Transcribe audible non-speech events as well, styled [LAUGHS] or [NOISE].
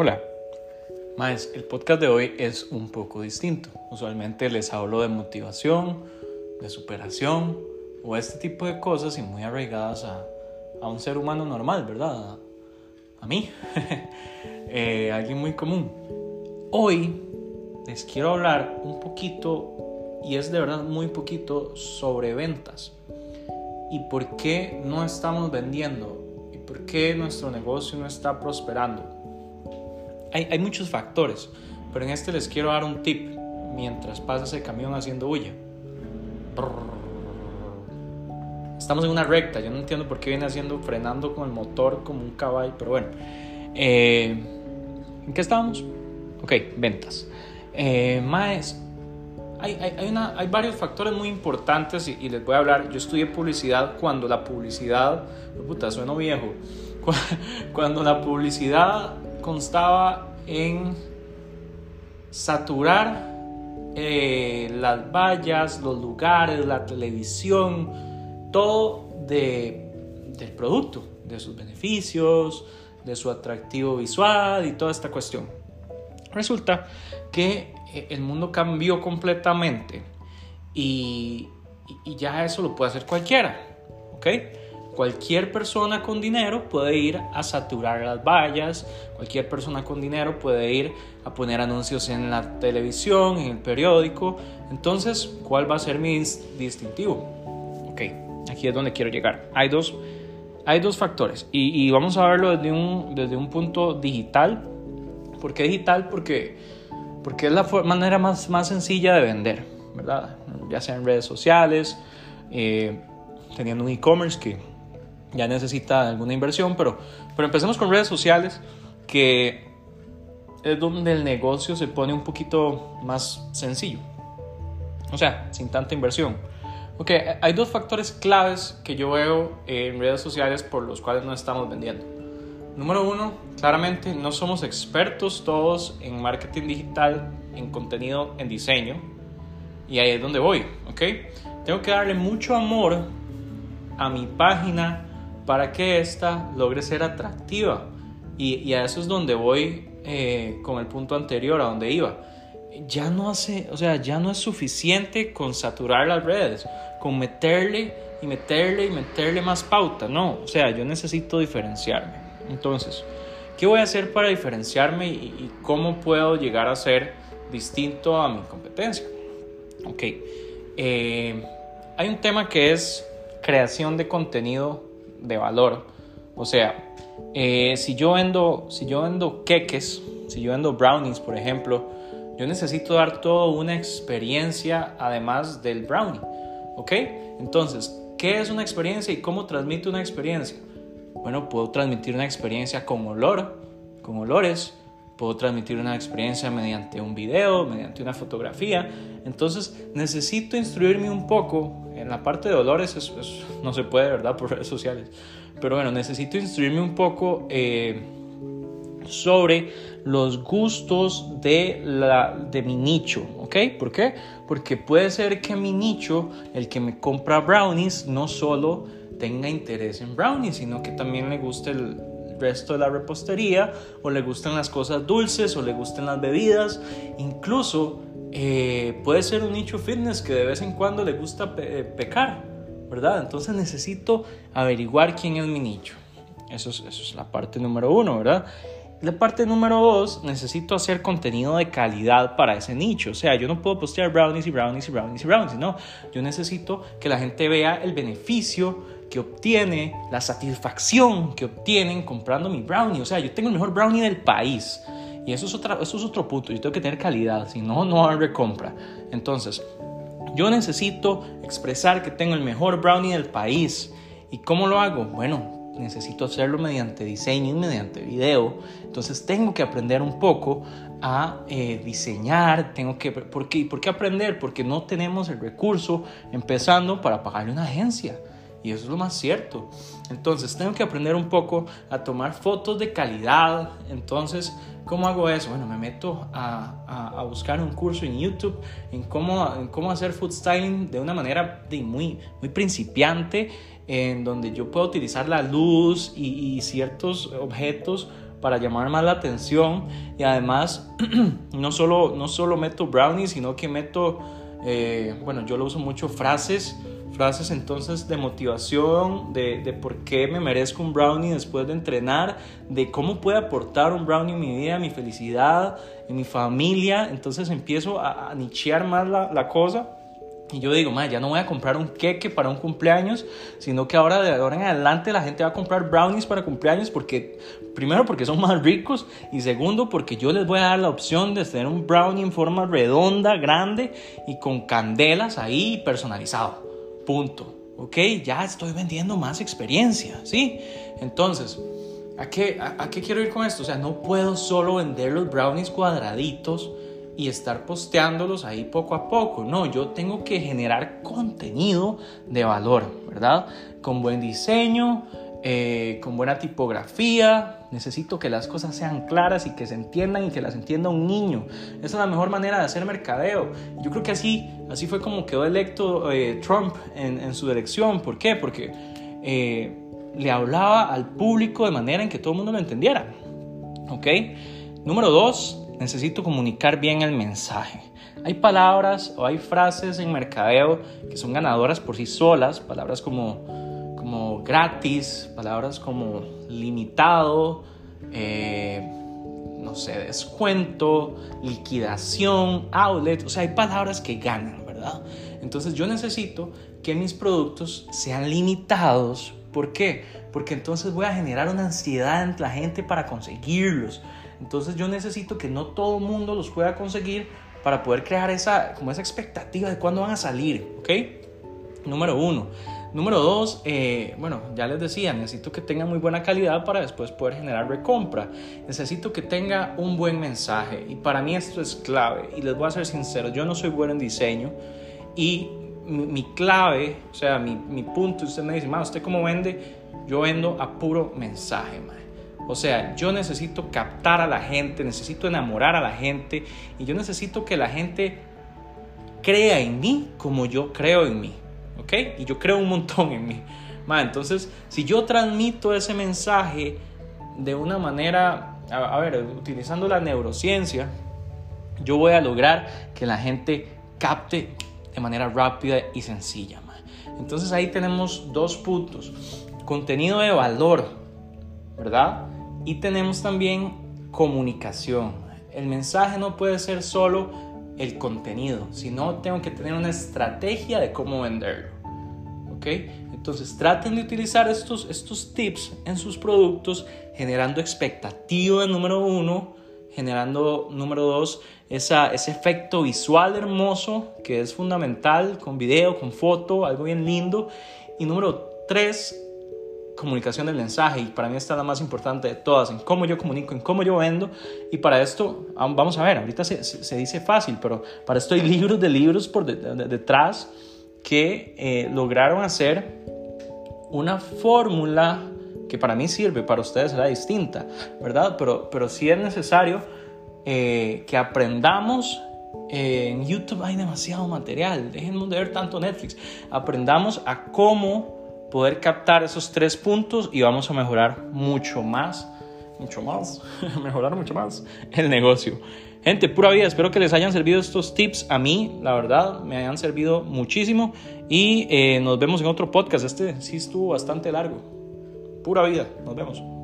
Hola. Más, el podcast de hoy es un poco distinto. Usualmente les hablo de motivación, de superación o este tipo de cosas y muy arraigadas a, a un ser humano normal, ¿verdad? A, mí, [LAUGHS] eh, alguien muy común. Hoy les quiero hablar un poquito, y es de verdad muy poquito, sobre ventas y por qué no estamos vendiendo y por qué nuestro negocio no está prosperando. Hay, hay muchos factores, pero en este les quiero dar un tip mientras pasa ese camión haciendo bulla. Estamos en una recta, yo no entiendo por qué viene haciendo, frenando con el motor como un caballo, pero bueno. Eh, ¿En qué estábamos? Ok, ventas. Eh, más, hay, hay, hay, varios factores muy importantes y, les voy a hablar. Yo estudié publicidad cuando la publicidad, puta, sueno viejo, [LAUGHS] cuando la publicidad constaba en saturar eh, las vallas, los lugares, la televisión, todo de, del producto, de sus beneficios, de su atractivo visual y toda esta cuestión. Resulta que eh, el mundo cambió completamente y, y, ya eso lo puede hacer cualquiera, ¿ok? Cualquier persona con dinero puede ir a saturar las vallas, cualquier persona con dinero puede ir a poner anuncios en la televisión, en el periódico. Entonces, ¿cuál va a ser mi distintivo? Ok, aquí es donde quiero llegar. Hay dos, hay dos factores y, vamos a verlo desde un, desde un punto digital. ¿Por qué digital? Porque porque es la manera más, más sencilla de vender, ¿verdad? Ya sea en redes sociales, eh, teniendo un e-commerce que ya necesita alguna inversión, pero, pero empecemos con redes sociales, que es donde el negocio se pone un poquito más sencillo. O sea, sin tanta inversión. Ok, hay dos factores claves que yo veo en redes sociales por los cuales no estamos vendiendo. Número uno, claramente no somos expertos todos en marketing digital, en contenido, en diseño. Y ahí es donde voy, ¿ok? Tengo que darle mucho amor a mi página para que ésta logre ser atractiva. Y, a eso es donde voy eh, con el punto anterior, a donde iba. Ya no hace, o sea, ya no es suficiente con saturar las redes, con meterle y meterle y meterle más pauta. No, o sea, yo necesito diferenciarme. Entonces, ¿qué voy a hacer para diferenciarme y, cómo puedo llegar a ser distinto a mi competencia? Ok, eh, hay un tema que es creación de contenido de valor. O sea, eh, si, yo vendo, si yo vendo queques, si yo vendo brownies, por ejemplo, yo necesito dar toda una experiencia además del brownie. ¿Ok? Entonces, ¿qué es una experiencia y cómo transmite una experiencia? Bueno, puedo transmitir una experiencia con olor, con olores, puedo transmitir una experiencia mediante un video, mediante una fotografía. Entonces necesito instruirme un poco. En la parte de olores no se puede, ¿verdad? [LAUGHS] Por redes sociales. Pero bueno, necesito instruirme un poco eh, sobre los gustos de, la, de mi nicho, ¿ok? ¿Por qué? Porque puede ser que mi nicho, el que me compra brownies, no solo tenga interés en brownies, sino que también le guste el resto de la repostería, o le gustan las cosas dulces, o le gusten las bebidas, incluso eh, puede ser un nicho fitness que de vez en cuando le gusta eh, pecar, ¿verdad? Entonces necesito averiguar quién es mi nicho. Eso es, eso es la parte número uno, ¿verdad? La parte número dos, necesito hacer contenido de calidad para ese nicho. O sea, yo no puedo postear brownies y brownies y brownies y brownies. No, yo necesito que la gente vea el beneficio que obtiene, la satisfacción que obtienen comprando mi brownie. O sea, yo tengo el mejor brownie del país. Y eso es, otra, eso es otro punto. Yo tengo que tener calidad, si no, no hay recompra. Entonces, yo necesito expresar que tengo el mejor brownie del país. ¿Y cómo lo hago? Bueno, necesito hacerlo mediante diseño y mediante video. Entonces tengo que aprender un poco a eh, diseñar, tengo que... ¿por qué? ¿Por qué aprender? Porque no tenemos el recurso empezando para pagarle una agencia. Y eso es lo más cierto. Entonces, tengo que aprender un poco a tomar fotos de calidad. Entonces, ¿cómo hago eso? Bueno, me meto a, a, buscar un curso en YouTube en cómo, en cómo hacer food styling de una manera de muy, muy principiante, en donde yo puedo utilizar la luz y, y ciertos objetos para llamar más la atención y además [CLEARS THROAT] no solo, no solo meto brownies, sino que meto, eh, bueno, yo lo uso mucho frases frases entonces de motivación, de, de, por qué me merezco un brownie después de entrenar, de cómo puede aportar un brownie en mi vida, en mi felicidad, en mi familia. Entonces empiezo a, a nichear más la, la cosa. Y yo digo, ya no voy a comprar un queque para un cumpleaños, sino que ahora de ahora en adelante la gente va a comprar brownies para cumpleaños porque, primero porque son más ricos y segundo porque yo les voy a dar la opción de tener un brownie en forma redonda, grande y con candelas ahí personalizado. Punto. ¿Ok? Ya estoy vendiendo más experiencia, ¿sí? Entonces, ¿a qué, a, qué quiero ir con esto? O sea, no puedo solo vender los brownies cuadraditos y estar posteándolos ahí poco a poco. No, yo tengo que generar contenido de valor, ¿verdad? Con buen diseño, eh, con buena tipografía. Necesito que las cosas sean claras y que se entiendan y que las entienda un niño. Esa es la mejor manera de hacer mercadeo. Yo creo que así, así fue como quedó electo eh, Trump en, su elección. ¿Por qué? Porque eh, le hablaba al público de manera en que todo el mundo lo entendiera. ¿Ok? Número dos, necesito comunicar bien el mensaje. Hay palabras o hay frases en mercadeo que son ganadoras por sí solas, palabras como como gratis, palabras como limitado, eh, no sé, descuento, liquidación, outlet, o sea, hay palabras que ganan, ¿verdad? Entonces yo necesito que mis productos sean limitados. ¿Por qué? Porque entonces voy a generar una ansiedad entre la gente para conseguirlos. Entonces yo necesito que no todo el mundo los pueda conseguir para poder crear esa, como esa expectativa de cuándo van a salir, ¿ok? Número uno. Número dos, eh, bueno, ya les decía, necesito que tenga muy buena calidad para después poder generar recompra. Necesito que tenga un buen mensaje y para mí esto es clave. Y les voy a ser sincero, yo no soy bueno en diseño y mi, clave, o sea, mi, mi, punto, usted me dice, ¿usted cómo vende? Yo vendo a puro mensaje, man. O sea, yo necesito captar a la gente, necesito enamorar a la gente y yo necesito que la gente crea en mí como yo creo en mí. ¿Ok? Y yo creo un montón en mí. entonces, si yo transmito ese mensaje de una manera, a, ver, utilizando la neurociencia, yo voy a lograr que la gente capte de manera rápida y sencilla. Entonces ahí tenemos dos puntos. Contenido de valor, ¿verdad? Y tenemos también comunicación. El mensaje no puede ser solo el contenido, sino tengo que tener una estrategia de cómo venderlo. ¿Ok? Entonces traten de utilizar estos, estos tips en sus productos, generando expectativa número uno, generando número dos, esa, ese efecto visual hermoso que es fundamental con video, con foto, algo bien lindo. Y número tres, comunicación del mensaje y para mí esta es la más importante de todas, en cómo yo comunico, en cómo yo vendo y para esto, vamos a ver, ahorita se, se dice fácil, pero para esto hay libros de libros por detrás que eh, lograron hacer una fórmula que para mí sirve, para ustedes será distinta, ¿verdad? Pero, pero sí es necesario eh, que aprendamos eh, en YouTube hay demasiado material, dejen de ver tanto Netflix. Aprendamos a cómo poder captar esos tres puntos y vamos a mejorar mucho más, mucho más, [LAUGHS] mejorar mucho más el negocio. Gente, pura vida, espero que les hayan servido estos tips. A mí, la verdad, me hayan servido muchísimo. Y eh, nos vemos en otro podcast. Este sí estuvo bastante largo. Pura vida, nos vemos.